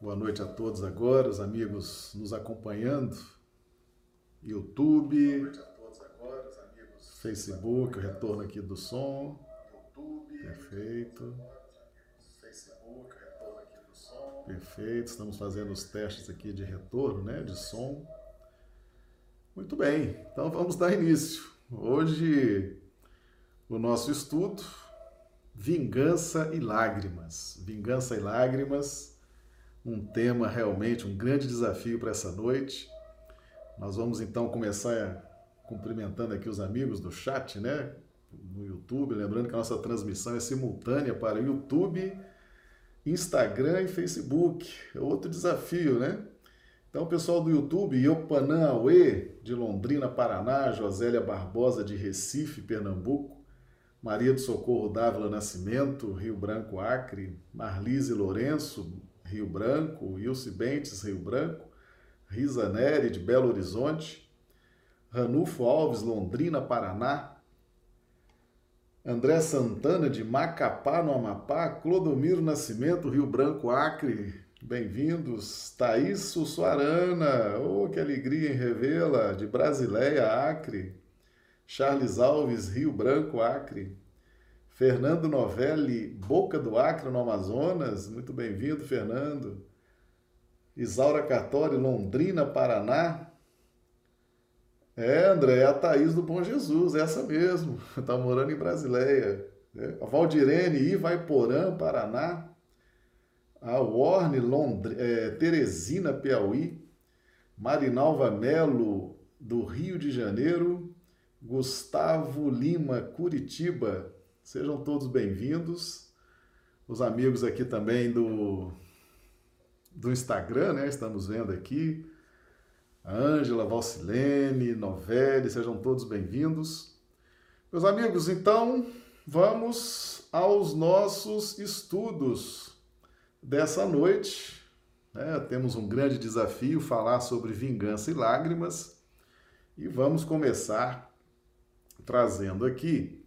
Boa noite a todos agora, os amigos nos acompanhando. YouTube. Boa noite a todos agora, os amigos. Facebook, o retorno aqui do som. YouTube. Perfeito. Facebook, retorno aqui do som. Perfeito. Estamos fazendo os testes aqui de retorno, né, de som. Muito bem. Então vamos dar início. Hoje o nosso estudo Vingança e Lágrimas. Vingança e Lágrimas, um tema realmente, um grande desafio para essa noite. Nós vamos então começar cumprimentando aqui os amigos do chat, né? No YouTube. Lembrando que a nossa transmissão é simultânea para YouTube, Instagram e Facebook. É outro desafio, né? Então, pessoal do YouTube, Iopanã Aue, de Londrina, Paraná, Josélia Barbosa, de Recife, Pernambuco, Maria do Socorro Dávila Nascimento, Rio Branco, Acre, Marlise Lourenço, Rio Branco, Ilse Bentes, Rio Branco, Risa Neri, de Belo Horizonte, Ranulfo Alves, Londrina, Paraná, André Santana, de Macapá, no Amapá, Clodomiro Nascimento, Rio Branco, Acre, bem-vindos, Thaís Sussuarana, oh, que alegria em revê-la, de Brasileia, Acre, Charles Alves, Rio Branco, Acre. Fernando Novelli, Boca do Acre, no Amazonas. Muito bem-vindo, Fernando. Isaura Cartori, Londrina, Paraná. É, André, é a Thaís do Bom Jesus, é essa mesmo. Está morando em Brasileia. É. A Valdirene, Ivaiporã, Paraná. A Warne, Londri... É, Teresina, Piauí. Marinalva Melo, do Rio de Janeiro. Gustavo Lima, Curitiba. Sejam todos bem-vindos. Os amigos aqui também do, do Instagram, né? Estamos vendo aqui. A Ângela, Valcilene, Novelli, sejam todos bem-vindos. Meus amigos, então vamos aos nossos estudos dessa noite. É, temos um grande desafio falar sobre vingança e lágrimas e vamos começar trazendo aqui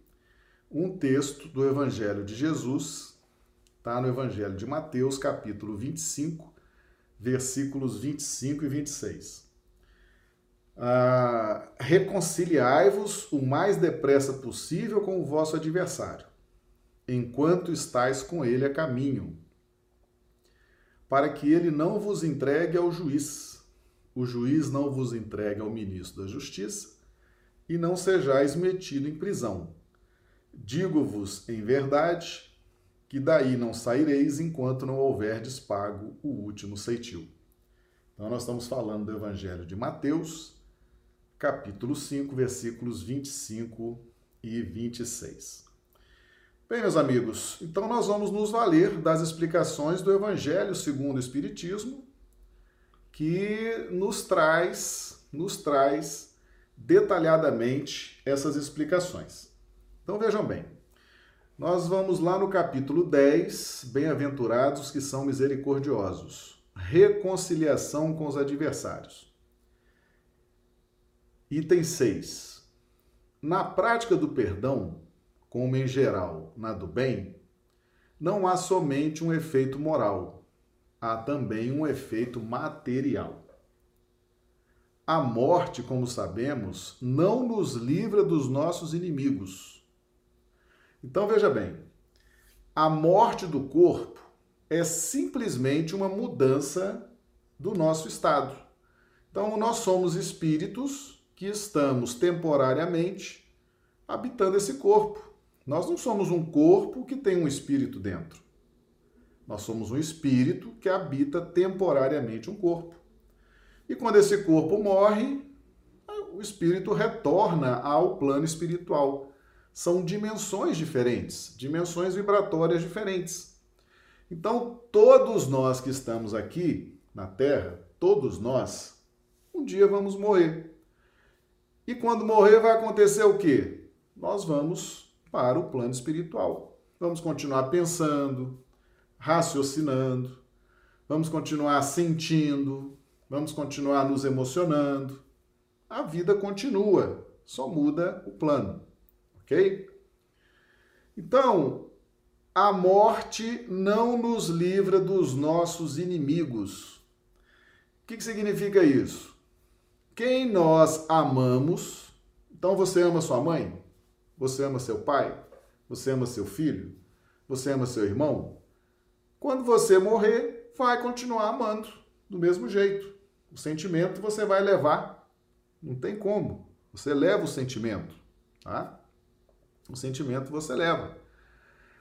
um texto do Evangelho de Jesus, está no Evangelho de Mateus, capítulo 25, versículos 25 e 26. Ah, Reconciliai-vos o mais depressa possível com o vosso adversário, enquanto estáis com ele a caminho, para que ele não vos entregue ao juiz, o juiz não vos entregue ao ministro da justiça e não sejais metido em prisão. Digo-vos em verdade que daí não saireis enquanto não houverdes pago o último ceitil. Então, nós estamos falando do Evangelho de Mateus, capítulo 5, versículos 25 e 26. Bem, meus amigos, então nós vamos nos valer das explicações do Evangelho segundo o Espiritismo, que nos traz, nos traz detalhadamente essas explicações. Então vejam bem, nós vamos lá no capítulo 10, Bem-aventurados que são misericordiosos, reconciliação com os adversários. Item 6. Na prática do perdão, como em geral na do bem, não há somente um efeito moral, há também um efeito material. A morte, como sabemos, não nos livra dos nossos inimigos. Então veja bem, a morte do corpo é simplesmente uma mudança do nosso estado. Então nós somos espíritos que estamos temporariamente habitando esse corpo. Nós não somos um corpo que tem um espírito dentro. Nós somos um espírito que habita temporariamente um corpo. E quando esse corpo morre, o espírito retorna ao plano espiritual. São dimensões diferentes, dimensões vibratórias diferentes. Então, todos nós que estamos aqui na Terra, todos nós, um dia vamos morrer. E quando morrer, vai acontecer o quê? Nós vamos para o plano espiritual. Vamos continuar pensando, raciocinando, vamos continuar sentindo, vamos continuar nos emocionando. A vida continua, só muda o plano, ok? Então, a morte não nos livra dos nossos inimigos. O que, que significa isso? Quem nós amamos, então você ama sua mãe? Você ama seu pai? Você ama seu filho? Você ama seu irmão? Quando você morrer, vai continuar amando do mesmo jeito. O sentimento você vai levar. Não tem como. Você leva o sentimento, tá? O sentimento você leva.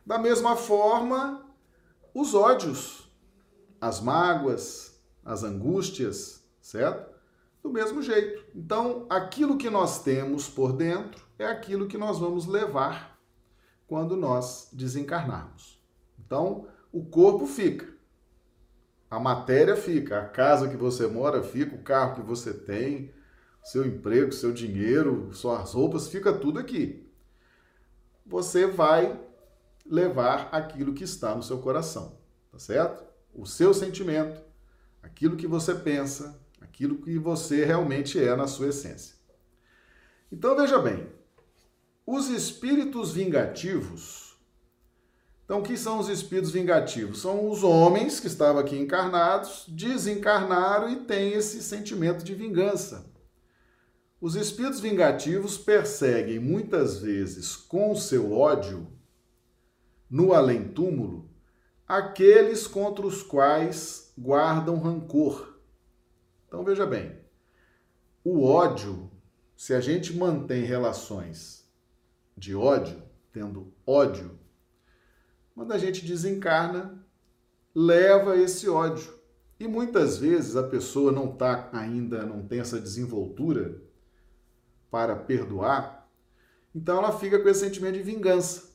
Da mesma forma, os ódios, as mágoas, as angústias, certo? Do mesmo jeito. Então, aquilo que nós temos por dentro é aquilo que nós vamos levar quando nós desencarnarmos. Então, o corpo fica, a matéria fica, a casa que você mora fica, o carro que você tem, seu emprego, seu dinheiro, suas roupas, fica tudo aqui. Você vai levar aquilo que está no seu coração, tá certo? O seu sentimento, aquilo que você pensa, aquilo que você realmente é na sua essência. Então veja bem, os espíritos vingativos. Então, o que são os espíritos vingativos? São os homens que estavam aqui encarnados, desencarnaram e têm esse sentimento de vingança. Os espíritos vingativos perseguem muitas vezes com seu ódio no além-túmulo aqueles contra os quais guardam rancor. Então veja bem, o ódio, se a gente mantém relações de ódio, tendo ódio, quando a gente desencarna, leva esse ódio. E muitas vezes a pessoa não está ainda, não tem essa desenvoltura para perdoar, então ela fica com esse sentimento de vingança.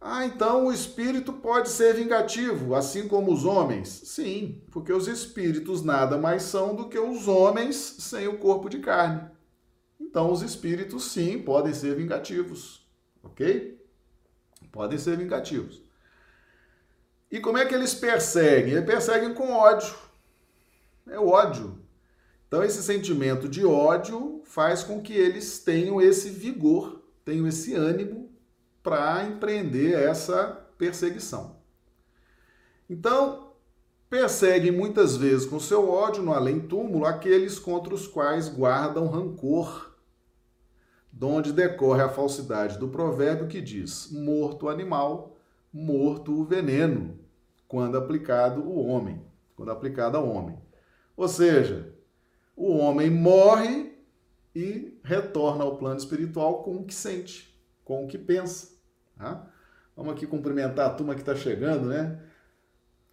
Ah, então o espírito pode ser vingativo, assim como os homens? Sim, porque os espíritos nada mais são do que os homens sem o corpo de carne. Então os espíritos sim podem ser vingativos, ok? Podem ser vingativos. E como é que eles perseguem? Eles perseguem com ódio. É ódio. Então esse sentimento de ódio faz com que eles tenham esse vigor, tenham esse ânimo para empreender essa perseguição. Então, perseguem muitas vezes com seu ódio no além-túmulo aqueles contra os quais guardam rancor, donde decorre a falsidade do provérbio que diz: morto o animal, morto o veneno, quando aplicado o homem, quando aplicado ao homem. Ou seja, o homem morre e retorna ao plano espiritual com o que sente, com o que pensa. Tá? Vamos aqui cumprimentar a turma que está chegando, né?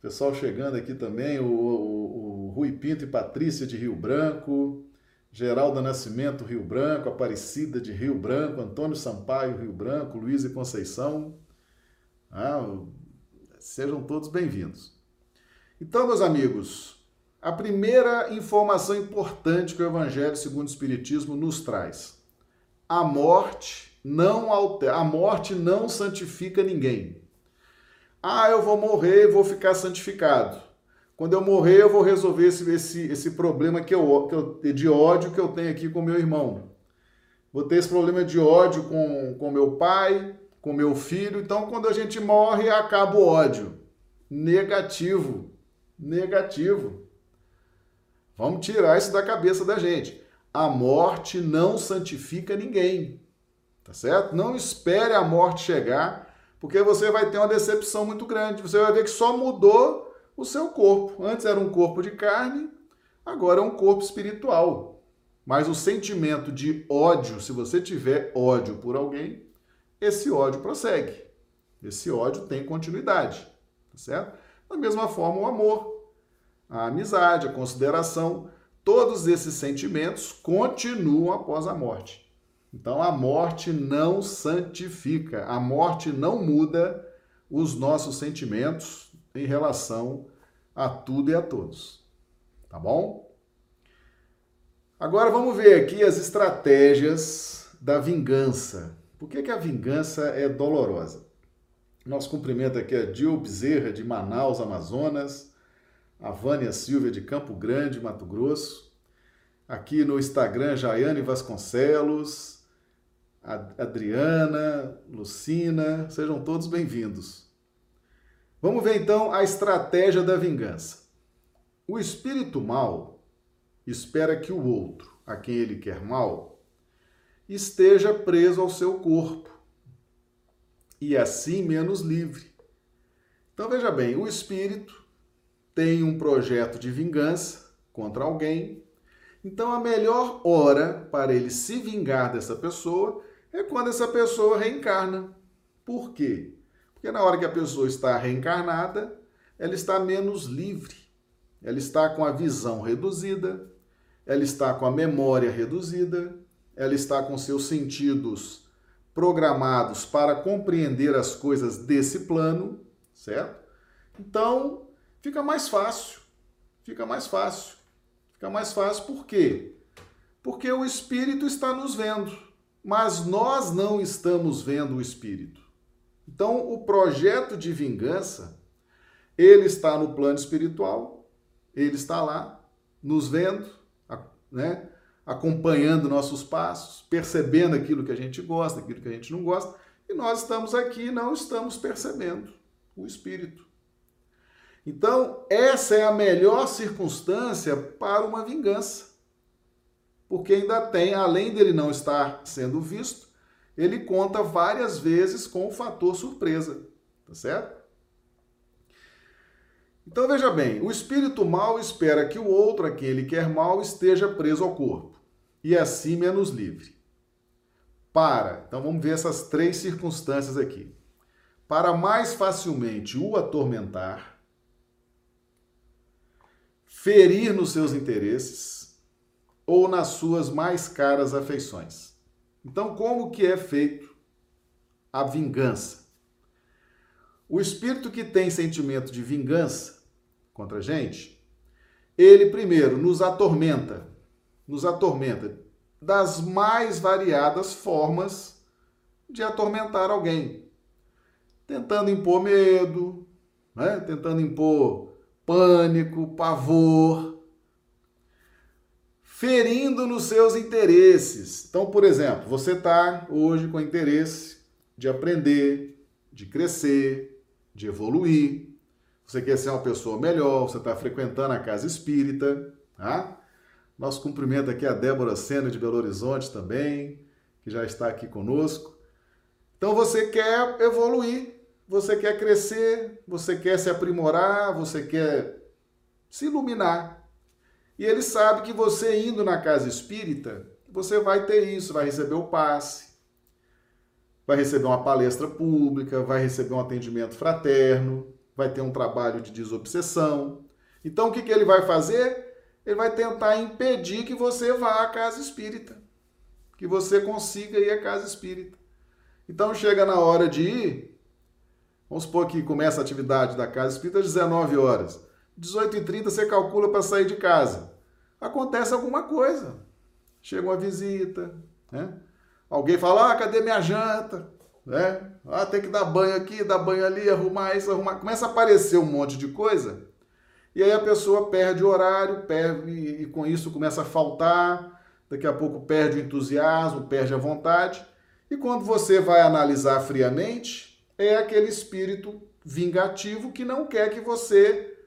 Pessoal chegando aqui também, o, o, o, Rui Pinto e Patrícia de Rio Branco, Geralda Nascimento, Rio Branco, Aparecida de Rio Branco, Antônio Sampaio, Rio Branco, Luiz e Conceição. Ah, sejam todos bem-vindos. Então, meus amigos, a primeira informação importante que o Evangelho segundo o Espiritismo nos traz: a morte não altera, a morte não santifica ninguém. Ah, eu vou morrer e vou ficar santificado. Quando eu morrer, eu vou resolver esse, esse, esse problema que eu, que eu, de ódio que eu tenho aqui com meu irmão. Vou ter esse problema de ódio com, com meu pai, com meu filho. Então, quando a gente morre, acaba o ódio. Negativo. Negativo. Vamos tirar isso da cabeça da gente. A morte não santifica ninguém. Tá certo? Não espere a morte chegar, porque você vai ter uma decepção muito grande. Você vai ver que só mudou o seu corpo. Antes era um corpo de carne, agora é um corpo espiritual. Mas o sentimento de ódio, se você tiver ódio por alguém, esse ódio prossegue. Esse ódio tem continuidade, tá certo? Da mesma forma, o amor, a amizade, a consideração, todos esses sentimentos continuam após a morte. Então a morte não santifica, a morte não muda os nossos sentimentos em relação a tudo e a todos. Tá bom? Agora vamos ver aqui as estratégias da vingança. Por que, que a vingança é dolorosa? Nosso cumprimento aqui é Dil Bezerra, de Manaus, Amazonas, a Vânia Silva, de Campo Grande, Mato Grosso. Aqui no Instagram, Jaiane Vasconcelos, Adriana, Lucina, sejam todos bem-vindos. Vamos ver então a estratégia da vingança. O espírito mal espera que o outro, a quem ele quer mal, esteja preso ao seu corpo e assim menos livre. Então veja bem, o espírito tem um projeto de vingança contra alguém. Então a melhor hora para ele se vingar dessa pessoa é quando essa pessoa reencarna. Por quê? Porque na hora que a pessoa está reencarnada, ela está menos livre, ela está com a visão reduzida, ela está com a memória reduzida, ela está com seus sentidos programados para compreender as coisas desse plano, certo? Então, fica mais fácil. Fica mais fácil. Fica mais fácil por quê? Porque o espírito está nos vendo, mas nós não estamos vendo o espírito. Então, o projeto de vingança, ele está no plano espiritual, ele está lá, nos vendo, né? acompanhando nossos passos, percebendo aquilo que a gente gosta, aquilo que a gente não gosta, e nós estamos aqui e não estamos percebendo o Espírito. Então, essa é a melhor circunstância para uma vingança. Porque ainda tem, além dele não estar sendo visto, ele conta várias vezes com o fator surpresa, tá certo? Então veja bem, o espírito mal espera que o outro a quem ele quer mal esteja preso ao corpo e assim menos livre. Para, então vamos ver essas três circunstâncias aqui. Para mais facilmente o atormentar, ferir nos seus interesses ou nas suas mais caras afeições. Então, como que é feito a vingança? O espírito que tem sentimento de vingança contra a gente, ele primeiro nos atormenta, nos atormenta das mais variadas formas de atormentar alguém, tentando impor medo, né? tentando impor pânico, pavor, ferindo nos seus interesses. Então, por exemplo, você está hoje com interesse de aprender, de crescer, de evoluir. Você quer ser uma pessoa melhor, você está frequentando a casa espírita, tá? Nosso cumprimento aqui a Débora Sena de Belo Horizonte também, que já está aqui conosco. Então você quer evoluir, você quer crescer, você quer se aprimorar, você quer se iluminar. E ele sabe que você indo na casa espírita, você vai ter isso, vai receber o passe, vai receber uma palestra pública, vai receber um atendimento fraterno, vai ter um trabalho de desobsessão. Então o que, que ele vai fazer? Ele vai tentar impedir que você vá à casa espírita, que você consiga ir à casa espírita. Então chega na hora de ir, vamos supor que começa a atividade da casa espírita às 19 horas. 18h30 você calcula para sair de casa acontece alguma coisa. Chega uma visita, né? Alguém fala, ah, cadê minha janta? Né? Ah, tem que dar banho aqui, dar banho ali, arrumar isso, arrumar. Começa a aparecer um monte de coisa. E aí a pessoa perde o horário, perde, e com isso começa a faltar. Daqui a pouco perde o entusiasmo, perde a vontade. E quando você vai analisar friamente, é aquele espírito vingativo que não quer que você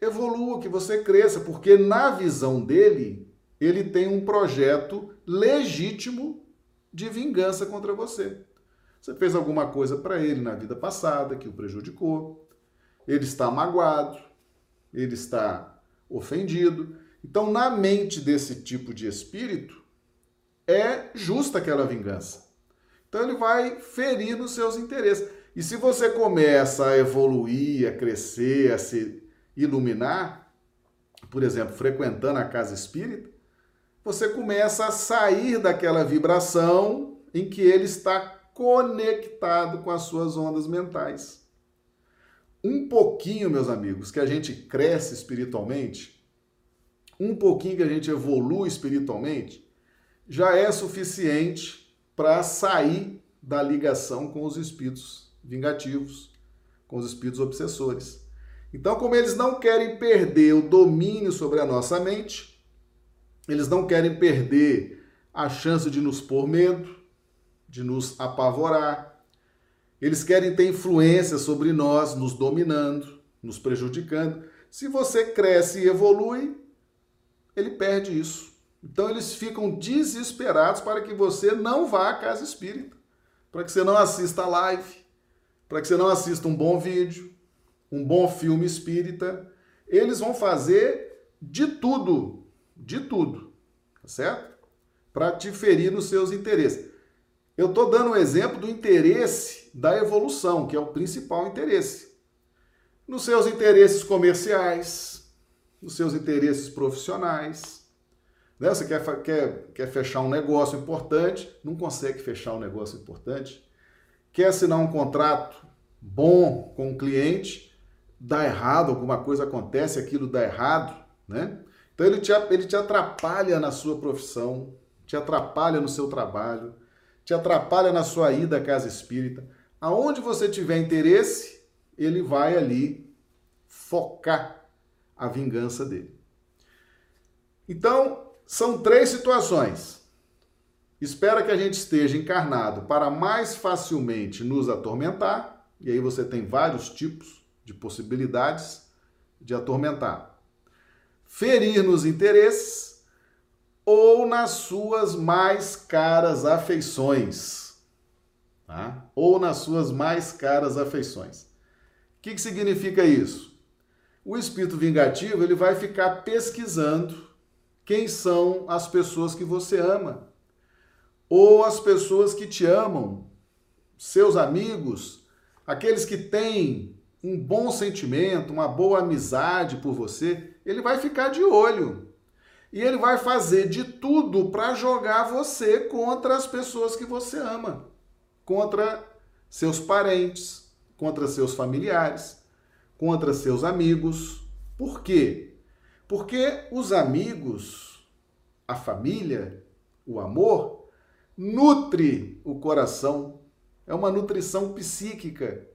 evolua, que você cresça, porque na visão dele, ele tem um projeto legítimo de vingança contra você. Você fez alguma coisa para ele na vida passada que o prejudicou, ele está magoado, ele está ofendido. Então, na mente desse tipo de espírito, é justa aquela vingança. Então, ele vai ferir nos seus interesses. E se você começa a evoluir, a crescer, a se iluminar, por exemplo, frequentando a casa espírita, você começa a sair daquela vibração em que ele está conectado com as suas ondas mentais. Um pouquinho, meus amigos, que a gente cresce espiritualmente, um pouquinho que a gente evolui espiritualmente, já é suficiente para sair da ligação com os espíritos vingativos, com os espíritos obsessores. Então, como eles não querem perder o domínio sobre a nossa mente, eles não querem perder a chance de nos pôr medo, de nos apavorar, Eles querem ter influência sobre nós, nos dominando, nos prejudicando. Se você cresce e evolui, ele perde isso. Então eles ficam desesperados para que você não vá à casa espírita, para que você não assista a live, para que você não assista um bom vídeo, um bom filme espírita. Eles vão fazer de tudo, de tudo, tá certo? Para te ferir nos seus interesses. Eu estou dando um exemplo do interesse da evolução, que é o principal interesse. Nos seus interesses comerciais, nos seus interesses profissionais. Né? Você quer, quer, quer fechar um negócio importante, não consegue fechar um negócio importante. Quer assinar um contrato bom com o cliente, dá errado, alguma coisa acontece, aquilo dá errado, né? Então ele te, ele te atrapalha na sua profissão, te atrapalha no seu trabalho, te atrapalha na sua ida à casa espírita. Aonde você tiver interesse, ele vai ali focar a vingança dele. Então, são três situações. Espera que a gente esteja encarnado para mais facilmente nos atormentar, e aí você tem vários tipos de possibilidades de atormentar. Ferir nos interesses ou nas suas mais caras afeições. Tá? Ou nas suas mais caras afeições. O que, que significa isso? O espírito vingativo ele vai ficar pesquisando quem são as pessoas que você ama, ou as pessoas que te amam, seus amigos, aqueles que têm um bom sentimento, uma boa amizade por você, ele vai ficar de olho. E ele vai fazer de tudo para jogar você contra as pessoas que você ama, contra seus parentes, contra seus familiares, contra seus amigos. Por quê? Porque os amigos, a família, o amor, nutre o coração. É uma nutrição psíquica.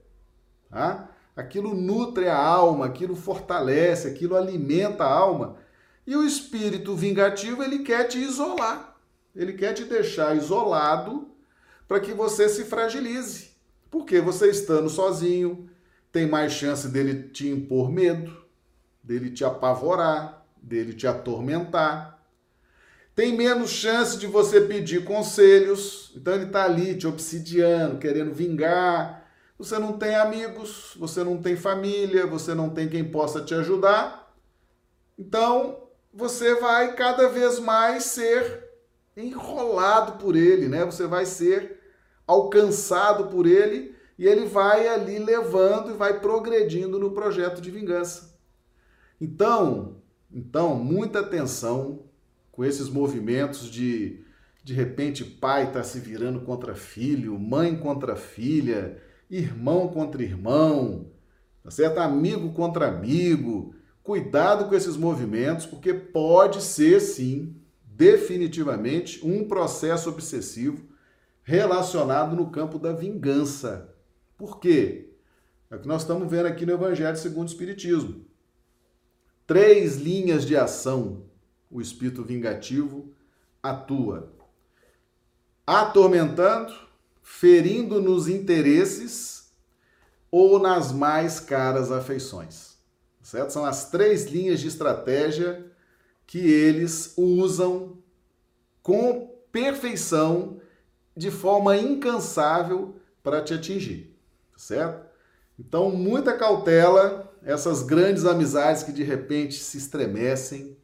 Tá? Aquilo nutre a alma, aquilo fortalece, aquilo alimenta a alma. E o espírito vingativo, ele quer te isolar. Ele quer te deixar isolado para que você se fragilize. Porque você estando sozinho, tem mais chance dele te impor medo, dele te apavorar, dele te atormentar. Tem menos chance de você pedir conselhos. Então ele está ali te obsidiando, querendo vingar, você não tem amigos, você não tem família, você não tem quem possa te ajudar. Então, você vai cada vez mais ser enrolado por ele, né? Você vai ser alcançado por ele e ele vai ali levando e vai progredindo no projeto de vingança. Então, então, muita atenção com esses movimentos de de repente pai está se virando contra filho, mãe contra filha, irmão contra irmão, tá certo? Amigo contra amigo. Cuidado com esses movimentos, porque pode ser sim, definitivamente, um processo obsessivo relacionado no campo da vingança. Por quê? É o que nós estamos vendo aqui no Evangelho segundo o Espiritismo. Três linhas de ação o espírito vingativo atua: atormentando, ferindo nos interesses ou nas mais caras afeições. Certo? São as três linhas de estratégia que eles usam com perfeição, de forma incansável para te atingir, certo? Então, muita cautela, essas grandes amizades que de repente se estremecem,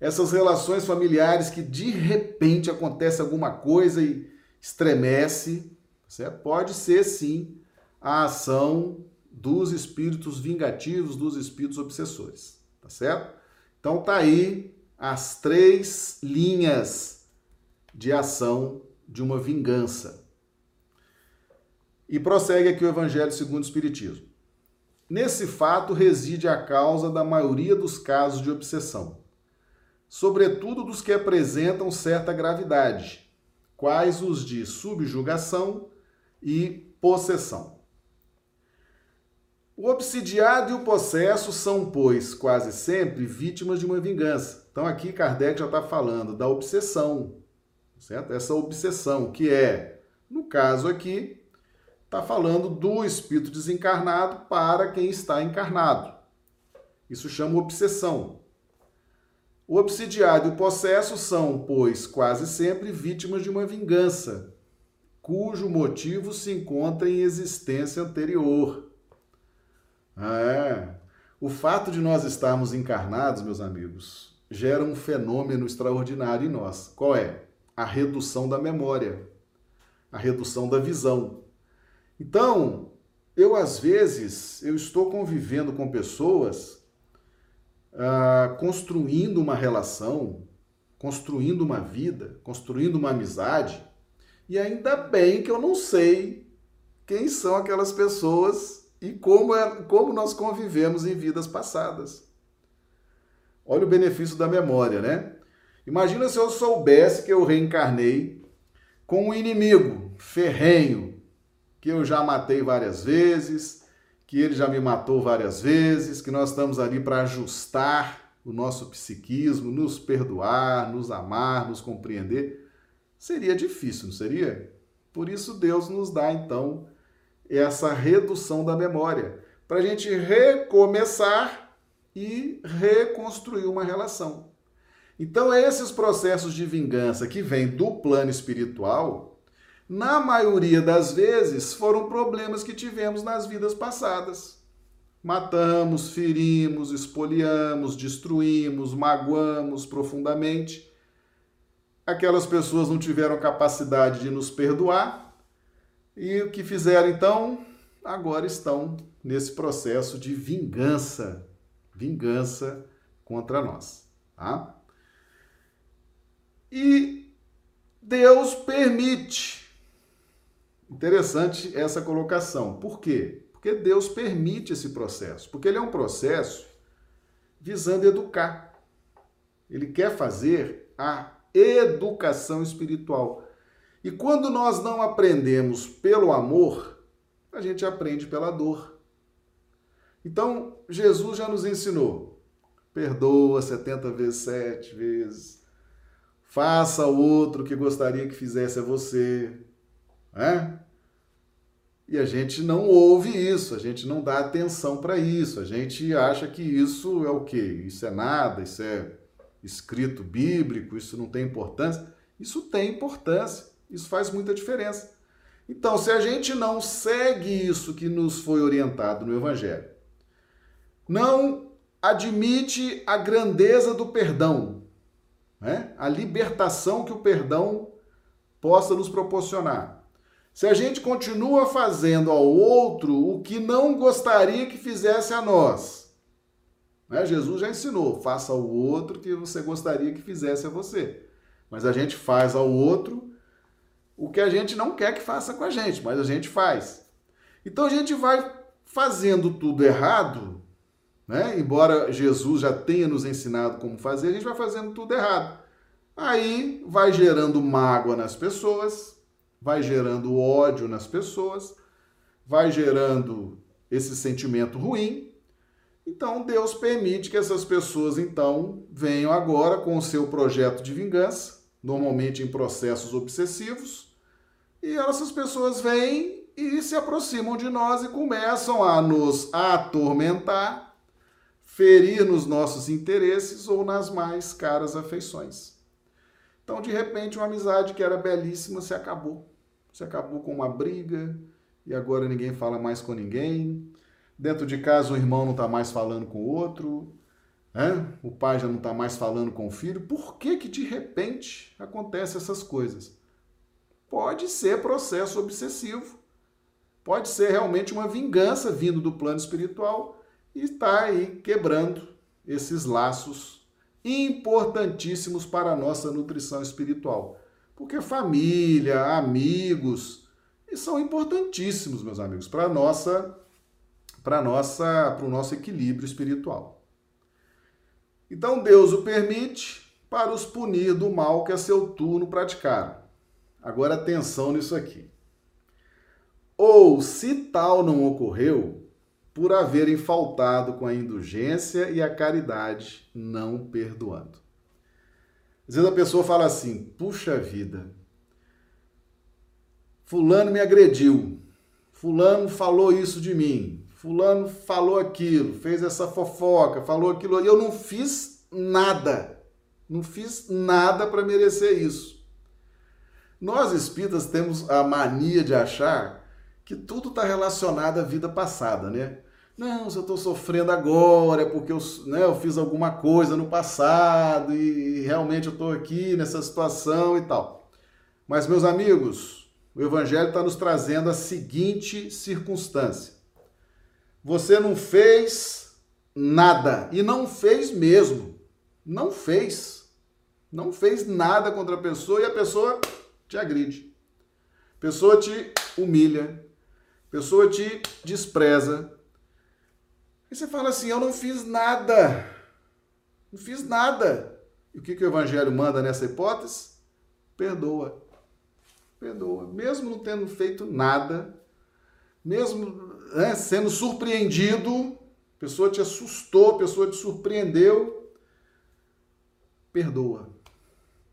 essas relações familiares que de repente acontece alguma coisa e estremece, Certo? Pode ser sim a ação dos espíritos vingativos, dos espíritos obsessores, tá certo? Então tá aí as três linhas de ação de uma vingança. E prossegue aqui o Evangelho segundo o Espiritismo. Nesse fato reside a causa da maioria dos casos de obsessão, sobretudo dos que apresentam certa gravidade, quais os de subjugação, e possessão. O obsidiado e o possesso são, pois, quase sempre vítimas de uma vingança. Então aqui Kardec já está falando da obsessão, certo? Essa obsessão que é, no caso aqui, está falando do espírito desencarnado para quem está encarnado. Isso chama obsessão. O obsidiado e o possesso são, pois, quase sempre vítimas de uma vingança, cujo motivo se encontra em existência anterior. É. O fato de nós estarmos encarnados, meus amigos, gera um fenômeno extraordinário em nós. Qual é? A redução da memória, a redução da visão. Então, eu às vezes eu estou convivendo com pessoas ah, construindo uma relação, construindo uma vida, construindo uma amizade, e ainda bem que eu não sei quem são aquelas pessoas e como, é, como nós convivemos em vidas passadas. Olha o benefício da memória, né? Imagina se eu soubesse que eu reencarnei com um inimigo ferrenho, que eu já matei várias vezes, que ele já me matou várias vezes, que nós estamos ali para ajustar o nosso psiquismo, nos perdoar, nos amar, nos compreender. Seria difícil, não seria? Por isso Deus nos dá então essa redução da memória, para a gente recomeçar e reconstruir uma relação. Então, esses processos de vingança que vêm do plano espiritual, na maioria das vezes, foram problemas que tivemos nas vidas passadas. Matamos, ferimos, espoliamos, destruímos, magoamos profundamente. Aquelas pessoas não tiveram capacidade de nos perdoar e o que fizeram então? Agora estão nesse processo de vingança, vingança contra nós, tá? E Deus permite. Interessante essa colocação. Por quê? Porque Deus permite esse processo, porque ele é um processo visando educar. Ele quer fazer a educação espiritual. E quando nós não aprendemos pelo amor, a gente aprende pela dor. Então, Jesus já nos ensinou: perdoa 70 vezes, 7 vezes. Faça o outro que gostaria que fizesse a você. Né? E a gente não ouve isso, a gente não dá atenção para isso, a gente acha que isso é o quê? Isso é nada, isso é escrito bíblico, isso não tem importância. Isso tem importância. Isso faz muita diferença. Então, se a gente não segue isso que nos foi orientado no Evangelho, não admite a grandeza do perdão, né? a libertação que o perdão possa nos proporcionar. Se a gente continua fazendo ao outro o que não gostaria que fizesse a nós, né? Jesus já ensinou: faça ao outro o que você gostaria que fizesse a você. Mas a gente faz ao outro o que a gente não quer que faça com a gente, mas a gente faz. Então a gente vai fazendo tudo errado, né? Embora Jesus já tenha nos ensinado como fazer, a gente vai fazendo tudo errado. Aí vai gerando mágoa nas pessoas, vai gerando ódio nas pessoas, vai gerando esse sentimento ruim. Então Deus permite que essas pessoas então venham agora com o seu projeto de vingança, normalmente em processos obsessivos, e essas pessoas vêm e se aproximam de nós e começam a nos atormentar, ferir nos nossos interesses ou nas mais caras afeições. Então, de repente, uma amizade que era belíssima se acabou. Se acabou com uma briga e agora ninguém fala mais com ninguém. Dentro de casa, o irmão não está mais falando com o outro. Né? O pai já não está mais falando com o filho. Por que que de repente acontecem essas coisas? Pode ser processo obsessivo. Pode ser realmente uma vingança vindo do plano espiritual e está aí quebrando esses laços importantíssimos para a nossa nutrição espiritual. Porque família, amigos, são importantíssimos, meus amigos, para nossa para nossa para o nosso equilíbrio espiritual. Então Deus o permite para os punir do mal que a seu turno praticaram. Agora atenção nisso aqui. Ou, se tal não ocorreu, por haverem faltado com a indulgência e a caridade, não perdoando. Às vezes a pessoa fala assim: puxa vida, Fulano me agrediu, Fulano falou isso de mim. Fulano falou aquilo, fez essa fofoca, falou aquilo. E eu não fiz nada. Não fiz nada para merecer isso. Nós espíritas temos a mania de achar que tudo está relacionado à vida passada, né? Não, se eu estou sofrendo agora é porque eu, né, eu fiz alguma coisa no passado e realmente eu estou aqui nessa situação e tal. Mas, meus amigos, o Evangelho está nos trazendo a seguinte circunstância: você não fez nada e não fez mesmo. Não fez. Não fez nada contra a pessoa e a pessoa te agride. A pessoa te humilha. A pessoa te despreza e você fala assim: Eu não fiz nada. Não fiz nada. E o que, que o Evangelho manda nessa hipótese? Perdoa. Perdoa. Mesmo não tendo feito nada, mesmo né, sendo surpreendido, a pessoa te assustou, a pessoa te surpreendeu, perdoa.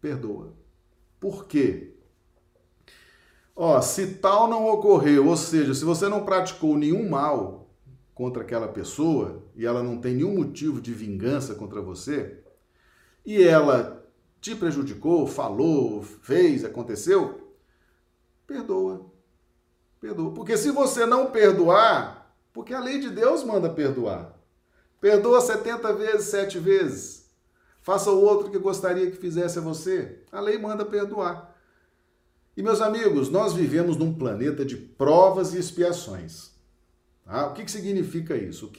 Perdoa. Por quê? Ó, se tal não ocorreu, ou seja, se você não praticou nenhum mal, contra aquela pessoa e ela não tem nenhum motivo de vingança contra você, e ela te prejudicou, falou, fez, aconteceu, perdoa. Perdoa. Porque se você não perdoar, porque a lei de Deus manda perdoar. Perdoa 70 vezes, 7 vezes. Faça o outro que gostaria que fizesse a você. A lei manda perdoar. E meus amigos, nós vivemos num planeta de provas e expiações. Tá? O que, que significa isso?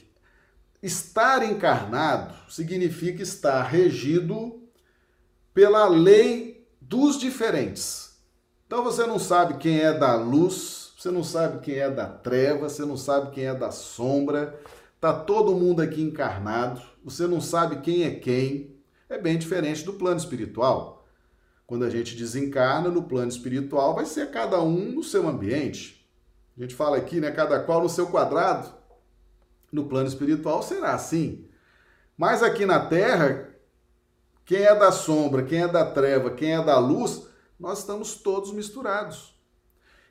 Estar encarnado significa estar regido pela lei dos diferentes. Então você não sabe quem é da luz, você não sabe quem é da treva, você não sabe quem é da sombra. Tá todo mundo aqui encarnado, você não sabe quem é quem. É bem diferente do plano espiritual. Quando a gente desencarna no plano espiritual, vai ser cada um no seu ambiente. A gente fala aqui, né? Cada qual no seu quadrado. No plano espiritual será assim. Mas aqui na Terra, quem é da sombra, quem é da treva, quem é da luz, nós estamos todos misturados.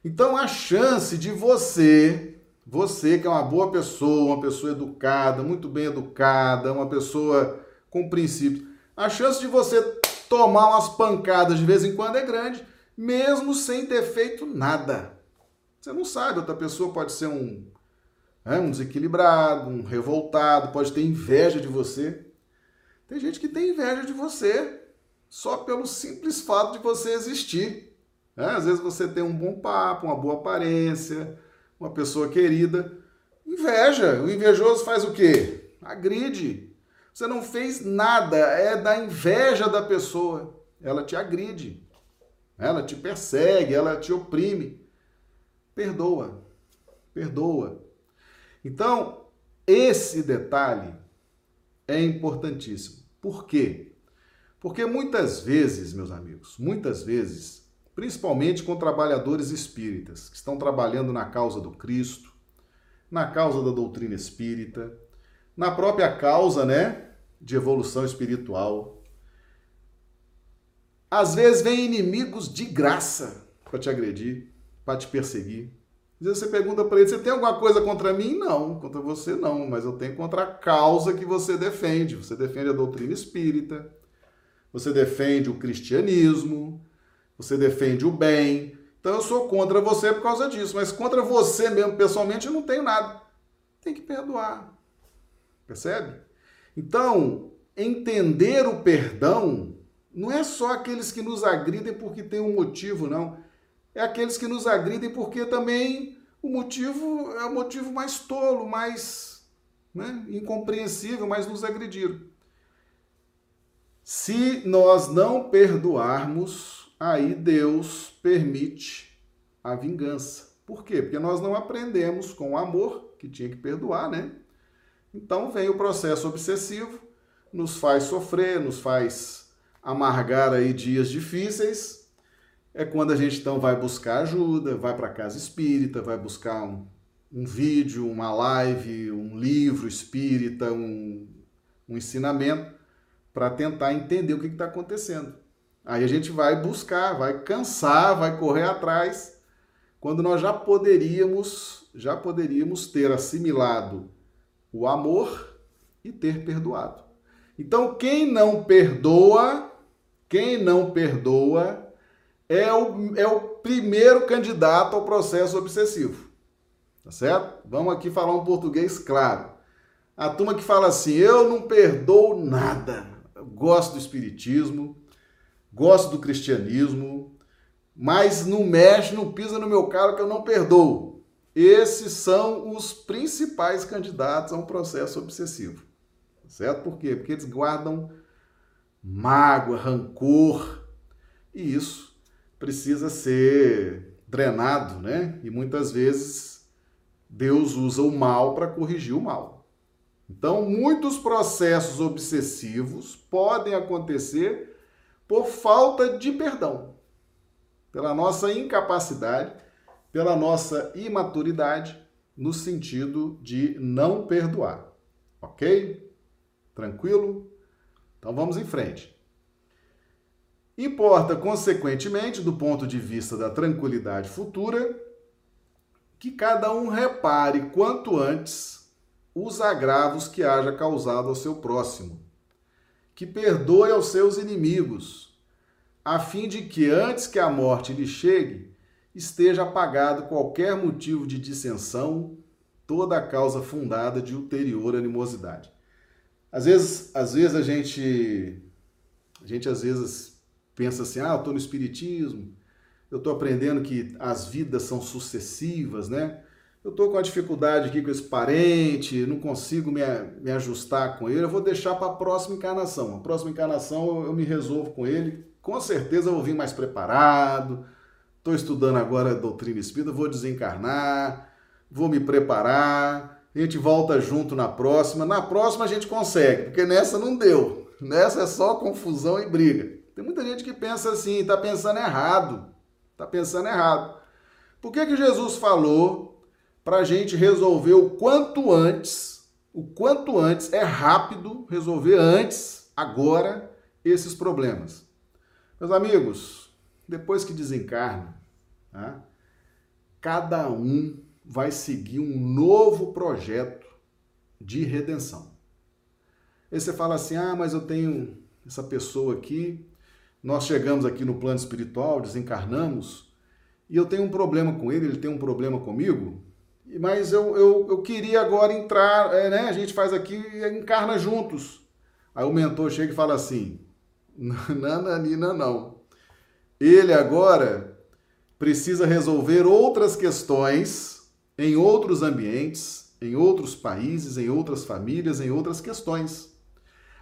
Então a chance de você, você que é uma boa pessoa, uma pessoa educada, muito bem educada, uma pessoa com princípios, a chance de você tomar umas pancadas de vez em quando é grande, mesmo sem ter feito nada. Você não sabe, outra pessoa pode ser um, né, um desequilibrado, um revoltado, pode ter inveja de você. Tem gente que tem inveja de você só pelo simples fato de você existir. Né? Às vezes você tem um bom papo, uma boa aparência, uma pessoa querida. Inveja. O invejoso faz o quê? Agride. Você não fez nada, é da inveja da pessoa. Ela te agride. Ela te persegue, ela te oprime perdoa. Perdoa. Então, esse detalhe é importantíssimo. Por quê? Porque muitas vezes, meus amigos, muitas vezes, principalmente com trabalhadores espíritas que estão trabalhando na causa do Cristo, na causa da doutrina espírita, na própria causa, né, de evolução espiritual. Às vezes vem inimigos de graça para te agredir para te perseguir. Às vezes você pergunta para ele: você tem alguma coisa contra mim? Não, contra você não, mas eu tenho contra a causa que você defende. Você defende a doutrina espírita, você defende o cristianismo, você defende o bem. Então eu sou contra você por causa disso, mas contra você mesmo, pessoalmente, eu não tenho nada. Tem que perdoar. Percebe? Então, entender o perdão não é só aqueles que nos agridem porque tem um motivo, não é aqueles que nos agridem porque também o motivo é o motivo mais tolo, mais né, incompreensível, mas nos agrediram. Se nós não perdoarmos, aí Deus permite a vingança. Por quê? Porque nós não aprendemos com o amor, que tinha que perdoar, né? Então vem o processo obsessivo, nos faz sofrer, nos faz amargar aí dias difíceis, é quando a gente então vai buscar ajuda, vai para casa espírita, vai buscar um, um, vídeo, uma live, um livro espírita, um, um ensinamento, para tentar entender o que está acontecendo. Aí a gente vai buscar, vai cansar, vai correr atrás. quando nós já poderíamos, já poderíamos ter assimilado o amor e ter perdoado. Então, quem não perdoa, quem não perdoa é o, é o primeiro candidato ao processo obsessivo. Tá certo? Vamos aqui falar um português claro. A turma que fala assim: eu não perdoo nada. Eu gosto do espiritismo, gosto do cristianismo, mas não mexe, não pisa no meu carro que eu não perdoo. Esses são os principais candidatos a um processo obsessivo. Certo? Por quê? Porque eles guardam mágoa, rancor, e isso precisa ser drenado, né? E muitas vezes Deus usa o mal para corrigir o mal. Então, muitos processos obsessivos podem acontecer por falta de perdão, pela nossa incapacidade, pela nossa imaturidade, no sentido de não perdoar. Ok? Tranquilo? Então vamos em frente. Importa, consequentemente, do ponto de vista da tranquilidade futura, que cada um repare quanto antes os agravos que haja causado ao seu próximo, que perdoe aos seus inimigos, a fim de que, antes que a morte lhe chegue, esteja apagado qualquer motivo de dissensão, toda a causa fundada de ulterior animosidade. Às vezes, às vezes a gente, a gente às vezes pensa assim, ah, eu estou no espiritismo, eu estou aprendendo que as vidas são sucessivas, né? Eu estou com a dificuldade aqui com esse parente, não consigo me, me ajustar com ele, eu vou deixar para a próxima encarnação. A próxima encarnação eu me resolvo com ele. Com certeza eu vou vir mais preparado. Estou estudando agora a doutrina espírita, vou desencarnar, vou me preparar a gente volta junto na próxima. Na próxima a gente consegue, porque nessa não deu. Nessa é só confusão e briga. Tem muita gente que pensa assim, está pensando errado. Está pensando errado. Por que, que Jesus falou para a gente resolver o quanto antes, o quanto antes, é rápido resolver antes, agora, esses problemas? Meus amigos, depois que desencarna, tá? cada um vai seguir um novo projeto de redenção. Aí você fala assim: ah, mas eu tenho essa pessoa aqui, nós chegamos aqui no plano espiritual, desencarnamos, e eu tenho um problema com ele, ele tem um problema comigo, mas eu, eu, eu queria agora entrar, é, né? A gente faz aqui e encarna juntos. Aí o mentor chega e fala assim: Nananina, não. Ele agora precisa resolver outras questões em outros ambientes, em outros países, em outras famílias, em outras questões.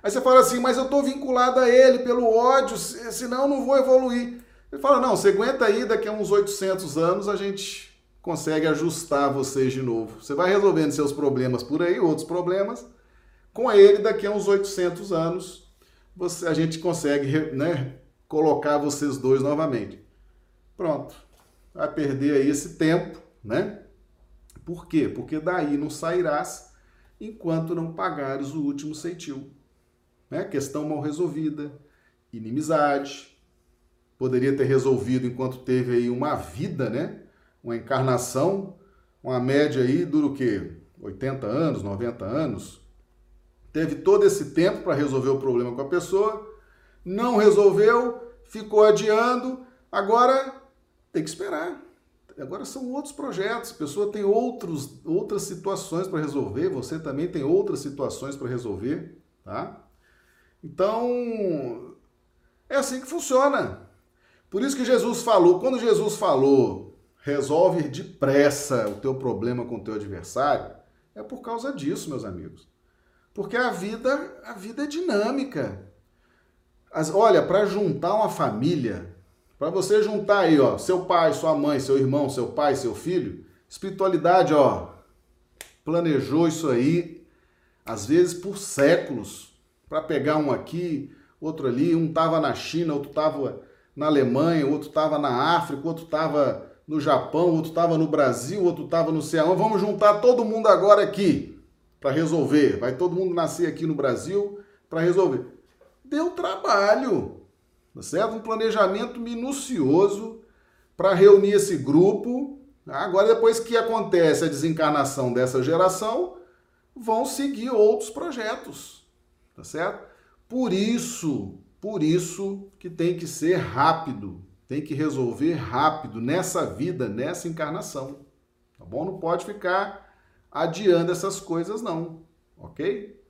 Aí você fala assim, mas eu estou vinculado a ele pelo ódio, senão eu não vou evoluir. Ele fala, não, você aguenta aí, daqui a uns 800 anos a gente consegue ajustar vocês de novo. Você vai resolvendo seus problemas por aí, outros problemas. Com ele, daqui a uns 800 anos, você, a gente consegue né, colocar vocês dois novamente. Pronto. Vai perder aí esse tempo, né? Por quê? Porque daí não sairás enquanto não pagares o último ceitil. Né? Questão mal resolvida, inimizade. Poderia ter resolvido enquanto teve aí uma vida, né? Uma encarnação, uma média aí dura o quê? 80 anos, 90 anos. Teve todo esse tempo para resolver o problema com a pessoa, não resolveu, ficou adiando, agora tem que esperar. Agora são outros projetos, a pessoa tem outros, outras situações para resolver, você também tem outras situações para resolver, tá? Então, é assim que funciona. Por isso que Jesus falou, quando Jesus falou, resolve depressa o teu problema com o teu adversário, é por causa disso, meus amigos. Porque a vida, a vida é dinâmica. As, olha, para juntar uma família, para você juntar aí, ó, seu pai, sua mãe, seu irmão, seu pai, seu filho, espiritualidade, ó, planejou isso aí, às vezes por séculos, para pegar um aqui, outro ali, um tava na China, outro tava na Alemanha, outro tava na África, outro tava no Japão, outro tava no Brasil, outro tava no Ceará. Vamos juntar todo mundo agora aqui para resolver. Vai todo mundo nascer aqui no Brasil para resolver. Deu trabalho tá certo? Um planejamento minucioso para reunir esse grupo, Agora, depois que acontece a desencarnação dessa geração, vão seguir outros projetos, tá certo? Por isso, por isso que tem que ser rápido, tem que resolver rápido nessa vida, nessa encarnação, tá bom? Não pode ficar adiando essas coisas não, ok?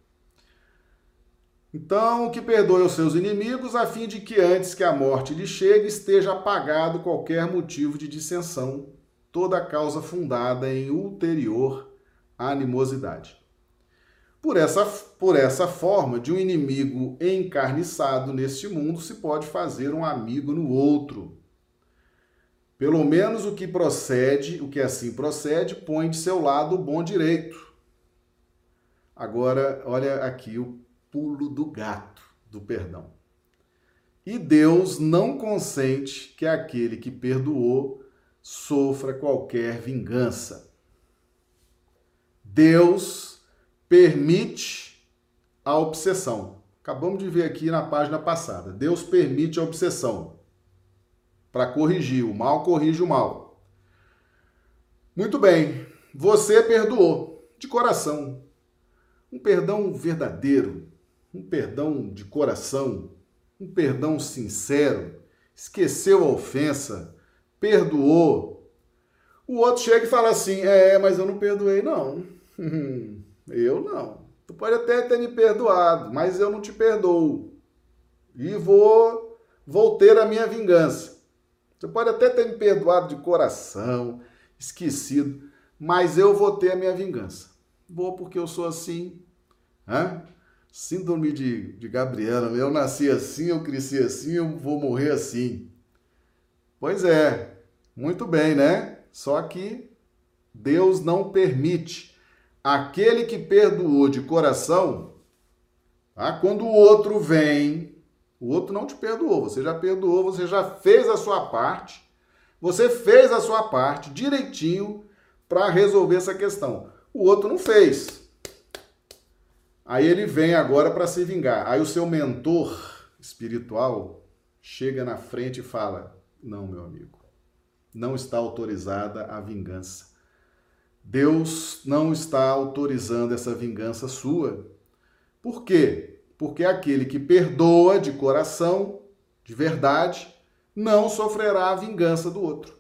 Então, que perdoe os seus inimigos, a fim de que antes que a morte lhe chegue, esteja apagado qualquer motivo de dissensão, toda causa fundada em ulterior animosidade. Por essa, por essa forma, de um inimigo encarniçado neste mundo se pode fazer um amigo no outro. Pelo menos o que procede, o que assim procede, põe de seu lado o bom direito. Agora, olha aqui o pulo do gato do perdão. E Deus não consente que aquele que perdoou sofra qualquer vingança. Deus permite a obsessão. Acabamos de ver aqui na página passada. Deus permite a obsessão para corrigir. O mal corrige o mal. Muito bem. Você perdoou de coração. Um perdão verdadeiro, um perdão de coração, um perdão sincero, esqueceu a ofensa, perdoou. O outro chega e fala assim: É, mas eu não perdoei, não. eu não. Tu pode até ter me perdoado, mas eu não te perdoo. E vou, vou ter a minha vingança. Você pode até ter me perdoado de coração, esquecido, mas eu vou ter a minha vingança. Vou porque eu sou assim. Hã? Síndrome de, de Gabriela, eu nasci assim, eu cresci assim, eu vou morrer assim. Pois é, muito bem, né? Só que Deus não permite. Aquele que perdoou de coração, tá? quando o outro vem, o outro não te perdoou, você já perdoou, você já fez a sua parte, você fez a sua parte direitinho para resolver essa questão. O outro não fez. Aí ele vem agora para se vingar. Aí o seu mentor espiritual chega na frente e fala: Não, meu amigo, não está autorizada a vingança. Deus não está autorizando essa vingança sua. Por quê? Porque aquele que perdoa de coração, de verdade, não sofrerá a vingança do outro.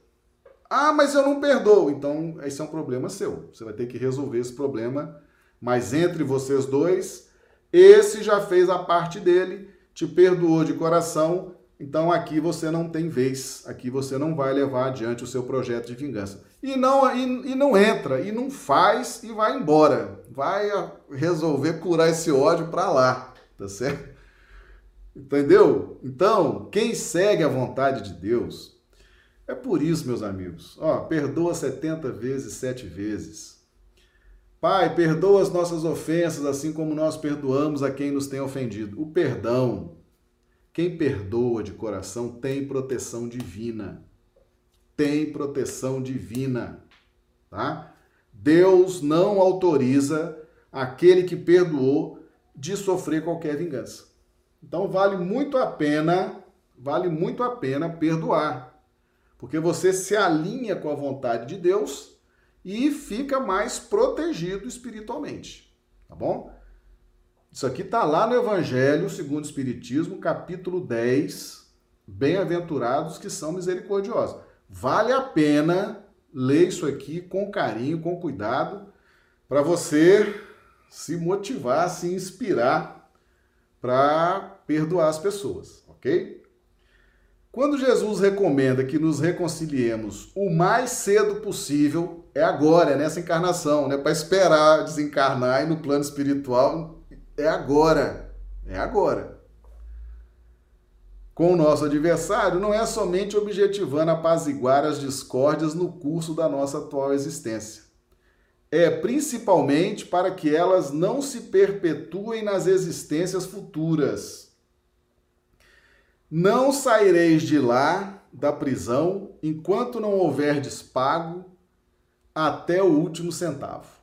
Ah, mas eu não perdoo. Então, esse é um problema seu. Você vai ter que resolver esse problema mas entre vocês dois, esse já fez a parte dele, te perdoou de coração, então aqui você não tem vez, aqui você não vai levar adiante o seu projeto de vingança. E não, e, e não entra, e não faz, e vai embora. Vai resolver curar esse ódio para lá, tá certo? Entendeu? Então, quem segue a vontade de Deus, é por isso, meus amigos, ó, perdoa 70 vezes, sete vezes. Pai, perdoa as nossas ofensas, assim como nós perdoamos a quem nos tem ofendido. O perdão, quem perdoa de coração tem proteção divina. Tem proteção divina, tá? Deus não autoriza aquele que perdoou de sofrer qualquer vingança. Então vale muito a pena, vale muito a pena perdoar. Porque você se alinha com a vontade de Deus e fica mais protegido espiritualmente, tá bom? Isso aqui está lá no Evangelho segundo o Espiritismo, capítulo 10, bem-aventurados que são misericordiosos. Vale a pena ler isso aqui com carinho, com cuidado, para você se motivar, se inspirar para perdoar as pessoas, ok? Quando Jesus recomenda que nos reconciliemos o mais cedo possível, é agora, é nessa encarnação, né? Para esperar desencarnar e no plano espiritual, é agora. É agora. Com o nosso adversário, não é somente objetivando apaziguar as discórdias no curso da nossa atual existência. É principalmente para que elas não se perpetuem nas existências futuras não saireis de lá da prisão enquanto não houverdes pago até o último centavo.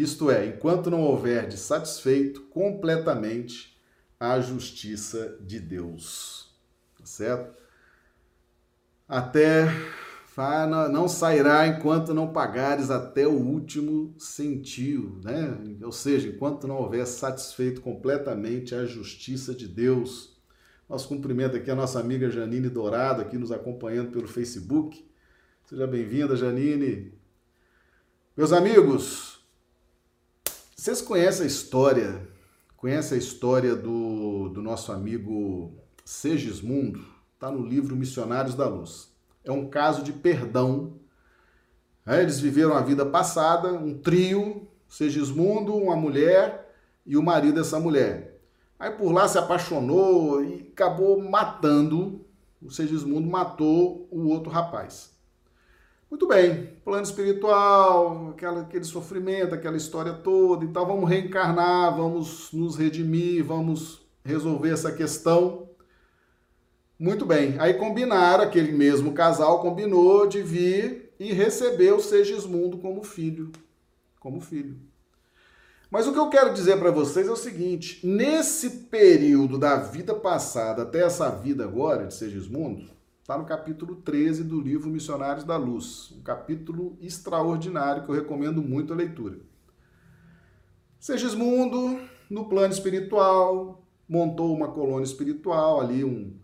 Isto é, enquanto não houverdes satisfeito completamente a justiça de Deus. Tá certo? Até não sairá enquanto não pagares até o último centio, né? Ou seja, enquanto não houver satisfeito completamente a justiça de Deus. Nosso cumprimento aqui a nossa amiga Janine Dourado, aqui nos acompanhando pelo Facebook. Seja bem-vinda, Janine. Meus amigos, vocês conhecem a história, conhecem a história do, do nosso amigo Segismundo? Está no livro Missionários da Luz. É um caso de perdão. É, eles viveram a vida passada, um trio, Segismundo, uma mulher e o marido dessa mulher. Aí por lá se apaixonou e acabou matando, o Segismundo matou o outro rapaz. Muito bem, plano espiritual, aquela, aquele sofrimento, aquela história toda e tal, vamos reencarnar, vamos nos redimir, vamos resolver essa questão. Muito bem, aí combinaram, aquele mesmo casal combinou de vir e receber o Segismundo como filho, como filho. Mas o que eu quero dizer para vocês é o seguinte, nesse período da vida passada até essa vida agora de Segismundo, Está no capítulo 13 do livro Missionários da Luz, um capítulo extraordinário que eu recomendo muito a leitura. Segismundo, no plano espiritual, montou uma colônia espiritual, ali um,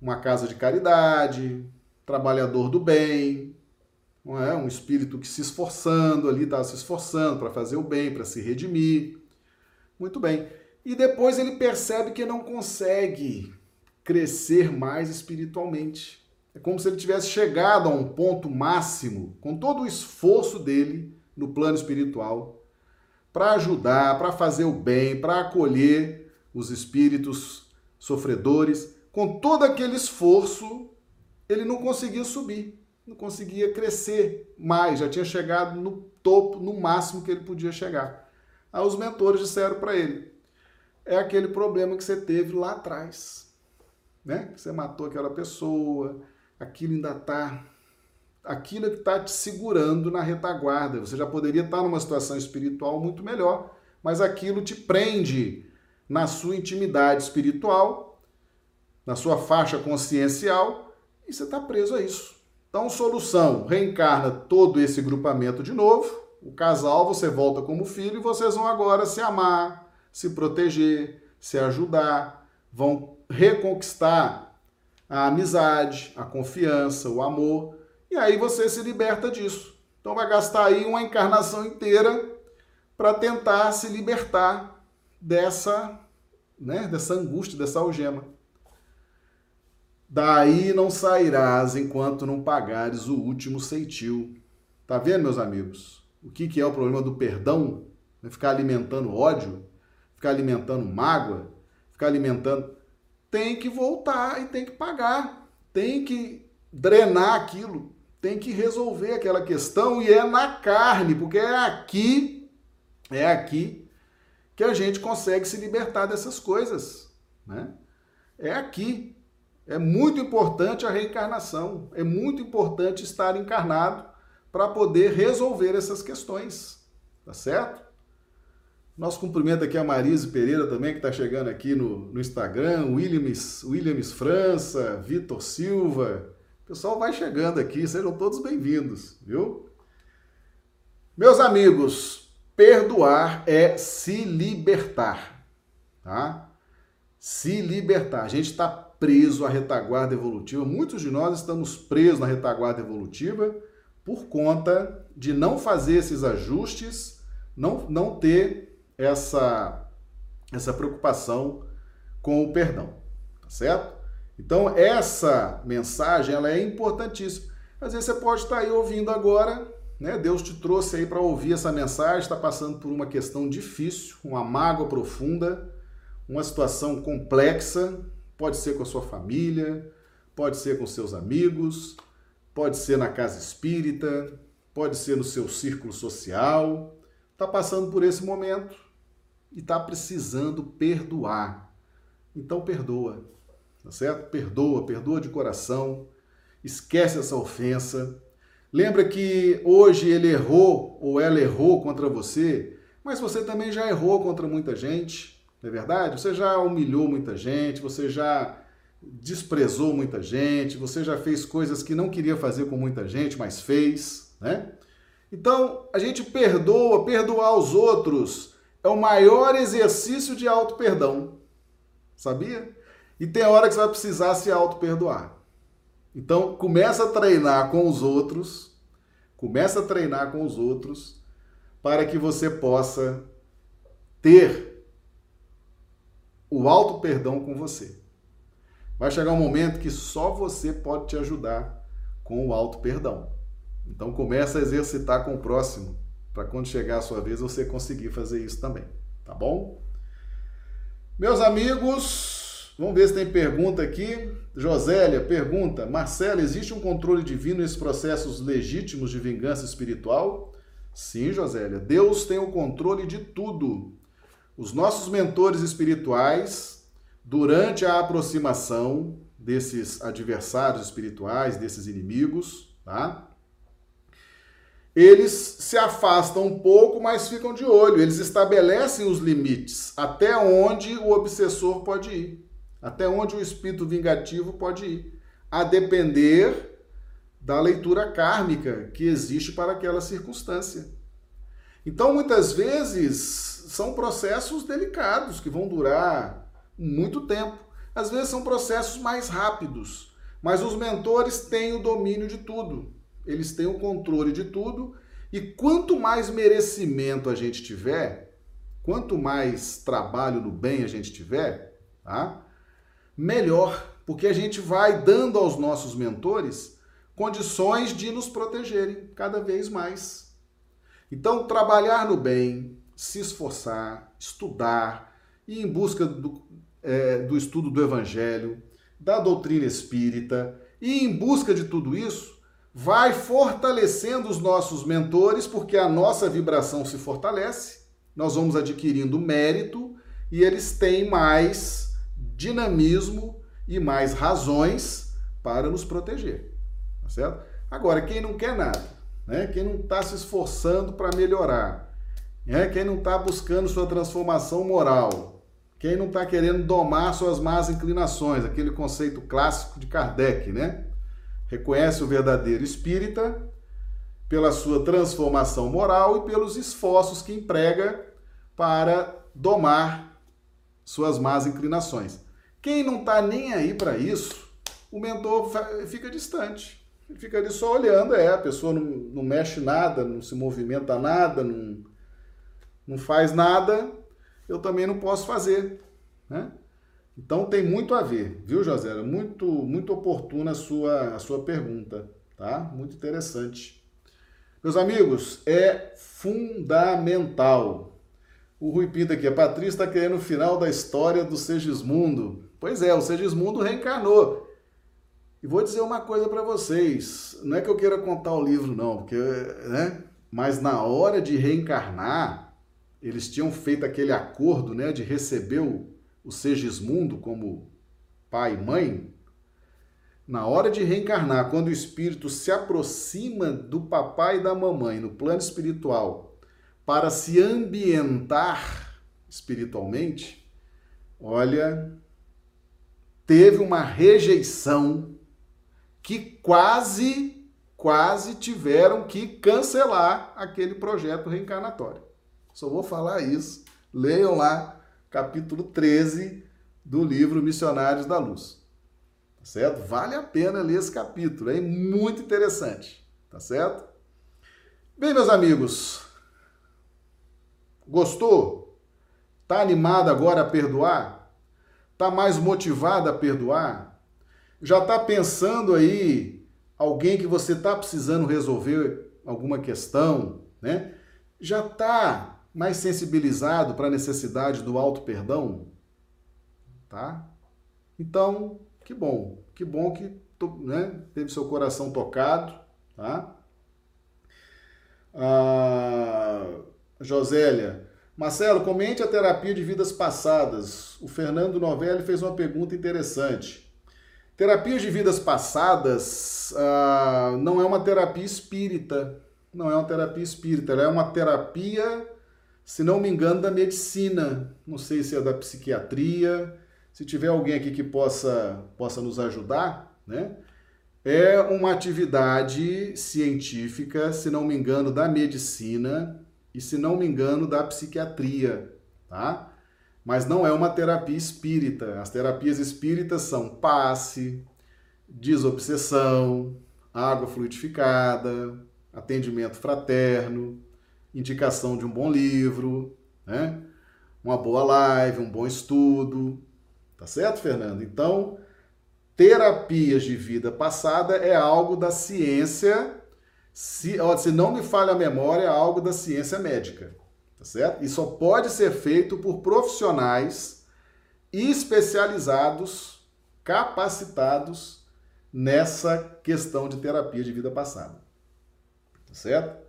uma casa de caridade, trabalhador do bem, não é? um espírito que se esforçando ali, estava se esforçando para fazer o bem, para se redimir. Muito bem. E depois ele percebe que não consegue crescer mais espiritualmente. É como se ele tivesse chegado a um ponto máximo, com todo o esforço dele no plano espiritual, para ajudar, para fazer o bem, para acolher os espíritos sofredores. Com todo aquele esforço, ele não conseguia subir, não conseguia crescer mais, já tinha chegado no topo, no máximo que ele podia chegar. Aí os mentores disseram para ele: é aquele problema que você teve lá atrás né? Você matou aquela pessoa, aquilo ainda está. Aquilo que está te segurando na retaguarda. Você já poderia estar tá numa situação espiritual muito melhor, mas aquilo te prende na sua intimidade espiritual, na sua faixa consciencial, e você está preso a isso. Então, solução: reencarna todo esse grupamento de novo. O casal, você volta como filho e vocês vão agora se amar, se proteger, se ajudar, vão reconquistar a amizade, a confiança, o amor, e aí você se liberta disso. Então vai gastar aí uma encarnação inteira para tentar se libertar dessa, né, dessa angústia, dessa algema. Daí não sairás enquanto não pagares o último ceitil. Tá vendo, meus amigos? O que, que é o problema do perdão? Ficar alimentando ódio, ficar alimentando mágoa, ficar alimentando tem que voltar e tem que pagar, tem que drenar aquilo, tem que resolver aquela questão e é na carne, porque é aqui, é aqui que a gente consegue se libertar dessas coisas, né? É aqui. É muito importante a reencarnação, é muito importante estar encarnado para poder resolver essas questões, tá certo? Nosso cumprimento aqui a Marise Pereira também, que está chegando aqui no, no Instagram, Williams, Williams França, Vitor Silva. O pessoal vai chegando aqui, sejam todos bem-vindos, viu? Meus amigos, perdoar é se libertar, tá? Se libertar. A gente está preso à retaguarda evolutiva. Muitos de nós estamos presos na retaguarda evolutiva por conta de não fazer esses ajustes, não, não ter essa, essa preocupação com o perdão, tá certo? Então, essa mensagem ela é importantíssima. Às vezes você pode estar aí ouvindo agora, né? Deus te trouxe aí para ouvir essa mensagem, está passando por uma questão difícil, uma mágoa profunda, uma situação complexa, pode ser com a sua família, pode ser com seus amigos, pode ser na casa espírita, pode ser no seu círculo social, está passando por esse momento e está precisando perdoar. Então perdoa, tá certo? Perdoa, perdoa de coração, esquece essa ofensa. Lembra que hoje ele errou ou ela errou contra você, mas você também já errou contra muita gente, não é verdade? Você já humilhou muita gente, você já desprezou muita gente, você já fez coisas que não queria fazer com muita gente, mas fez, né? Então, a gente perdoa, perdoar os outros é o maior exercício de auto-perdão. Sabia? E tem hora que você vai precisar se auto-perdoar. Então, começa a treinar com os outros, começa a treinar com os outros para que você possa ter o auto-perdão com você. Vai chegar um momento que só você pode te ajudar com o auto-perdão. Então começa a exercitar com o próximo, para quando chegar a sua vez você conseguir fazer isso também, tá bom? Meus amigos, vamos ver se tem pergunta aqui. Josélia pergunta: Marcelo, existe um controle divino nesses processos legítimos de vingança espiritual? Sim, Josélia. Deus tem o controle de tudo. Os nossos mentores espirituais, durante a aproximação desses adversários espirituais, desses inimigos, tá? Eles se afastam um pouco, mas ficam de olho. Eles estabelecem os limites até onde o obsessor pode ir, até onde o espírito vingativo pode ir, a depender da leitura kármica que existe para aquela circunstância. Então, muitas vezes, são processos delicados que vão durar muito tempo. Às vezes são processos mais rápidos, mas os mentores têm o domínio de tudo. Eles têm o controle de tudo e quanto mais merecimento a gente tiver, quanto mais trabalho no bem a gente tiver, tá? Melhor, porque a gente vai dando aos nossos mentores condições de nos protegerem cada vez mais. Então, trabalhar no bem, se esforçar, estudar, ir em busca do, é, do estudo do Evangelho, da doutrina espírita, e em busca de tudo isso, vai fortalecendo os nossos mentores, porque a nossa vibração se fortalece, nós vamos adquirindo mérito e eles têm mais dinamismo e mais razões para nos proteger, tá certo? Agora, quem não quer nada, né? quem não está se esforçando para melhorar, é quem não está buscando sua transformação moral, quem não está querendo domar suas más inclinações, aquele conceito clássico de Kardec, né? Reconhece o verdadeiro espírita pela sua transformação moral e pelos esforços que emprega para domar suas más inclinações. Quem não está nem aí para isso, o mentor fica distante. Ele fica ali só olhando, é, a pessoa não, não mexe nada, não se movimenta nada, não não faz nada, eu também não posso fazer, né? Então tem muito a ver, viu, José? Muito, muito oportuna a sua, a sua pergunta, tá? Muito interessante. Meus amigos, é fundamental. O Rui Pinto aqui, a Patrícia está querendo o final da história do Segismundo. Pois é, o Segismundo reencarnou. E vou dizer uma coisa para vocês, não é que eu queira contar o livro não, porque, né? Mas na hora de reencarnar, eles tinham feito aquele acordo né, de receber o, o Segismundo como pai e mãe, na hora de reencarnar, quando o espírito se aproxima do papai e da mamãe no plano espiritual para se ambientar espiritualmente, olha, teve uma rejeição que quase, quase tiveram que cancelar aquele projeto reencarnatório. Só vou falar isso. Leiam lá, capítulo 13 do livro Missionários da Luz. Tá certo? Vale a pena ler esse capítulo, é muito interessante. Tá certo? Bem, meus amigos, gostou? Tá animado agora a perdoar? Tá mais motivado a perdoar? Já tá pensando aí alguém que você tá precisando resolver alguma questão, né? Já tá mais sensibilizado para a necessidade do auto perdão, tá? Então, que bom, que bom que né, teve seu coração tocado, tá? Ah, Josélia, Marcelo, comente a terapia de vidas passadas. O Fernando Novelli fez uma pergunta interessante. Terapias de vidas passadas ah, não é uma terapia espírita, não é uma terapia espírita, ela é uma terapia se não me engano, da medicina. Não sei se é da psiquiatria, Se tiver alguém aqui que possa, possa nos ajudar, né? É uma atividade científica, se não me engano, da medicina e, se não me engano, da psiquiatria, tá? Mas não é uma terapia espírita. As terapias espíritas são passe, desobsessão, água fluidificada, atendimento fraterno, indicação de um bom livro, né? Uma boa live, um bom estudo. Tá certo, Fernando? Então, terapias de vida passada é algo da ciência, se, ó, se não me falha a memória, é algo da ciência médica. Tá certo? E só pode ser feito por profissionais especializados, capacitados nessa questão de terapia de vida passada. Tá certo?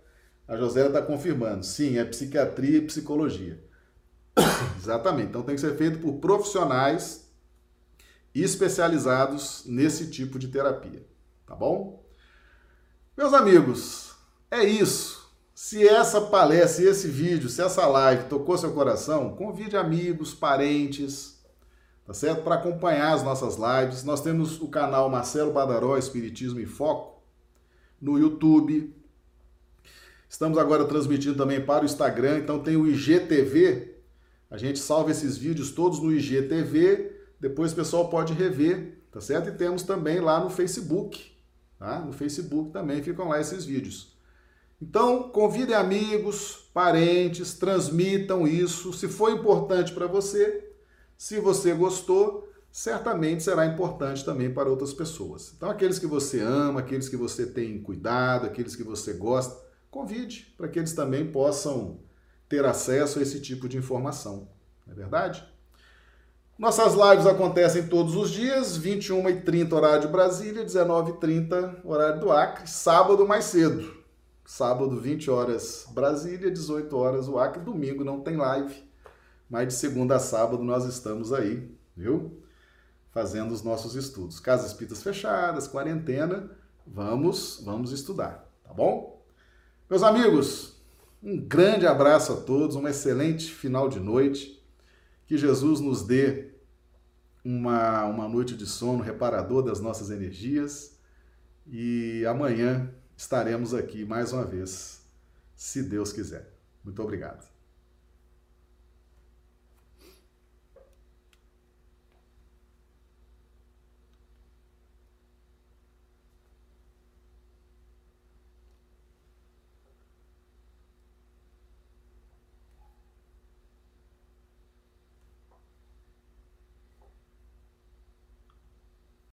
A Josélia está confirmando. Sim, é psiquiatria e psicologia. Exatamente. Então tem que ser feito por profissionais especializados nesse tipo de terapia. Tá bom? Meus amigos, é isso. Se essa palestra, se esse vídeo, se essa live tocou seu coração, convide amigos, parentes, tá certo? Para acompanhar as nossas lives. Nós temos o canal Marcelo Badaró Espiritismo em Foco no YouTube. Estamos agora transmitindo também para o Instagram, então tem o IGTV. A gente salva esses vídeos todos no IGTV, depois o pessoal pode rever, tá certo? E temos também lá no Facebook, tá? No Facebook também ficam lá esses vídeos. Então, convidem amigos, parentes, transmitam isso. Se for importante para você, se você gostou, certamente será importante também para outras pessoas. Então, aqueles que você ama, aqueles que você tem cuidado, aqueles que você gosta, convide para que eles também possam ter acesso a esse tipo de informação. Não é verdade? Nossas lives acontecem todos os dias, 21h30 horário de Brasília, 19h30 horário do Acre, sábado mais cedo. Sábado, 20 horas Brasília, 18 horas o Acre, domingo não tem live. Mas de segunda a sábado nós estamos aí, viu? Fazendo os nossos estudos. Casas espíritas fechadas, quarentena, vamos, vamos estudar, tá bom? Meus amigos, um grande abraço a todos, um excelente final de noite. Que Jesus nos dê uma, uma noite de sono reparador das nossas energias. E amanhã estaremos aqui mais uma vez, se Deus quiser. Muito obrigado.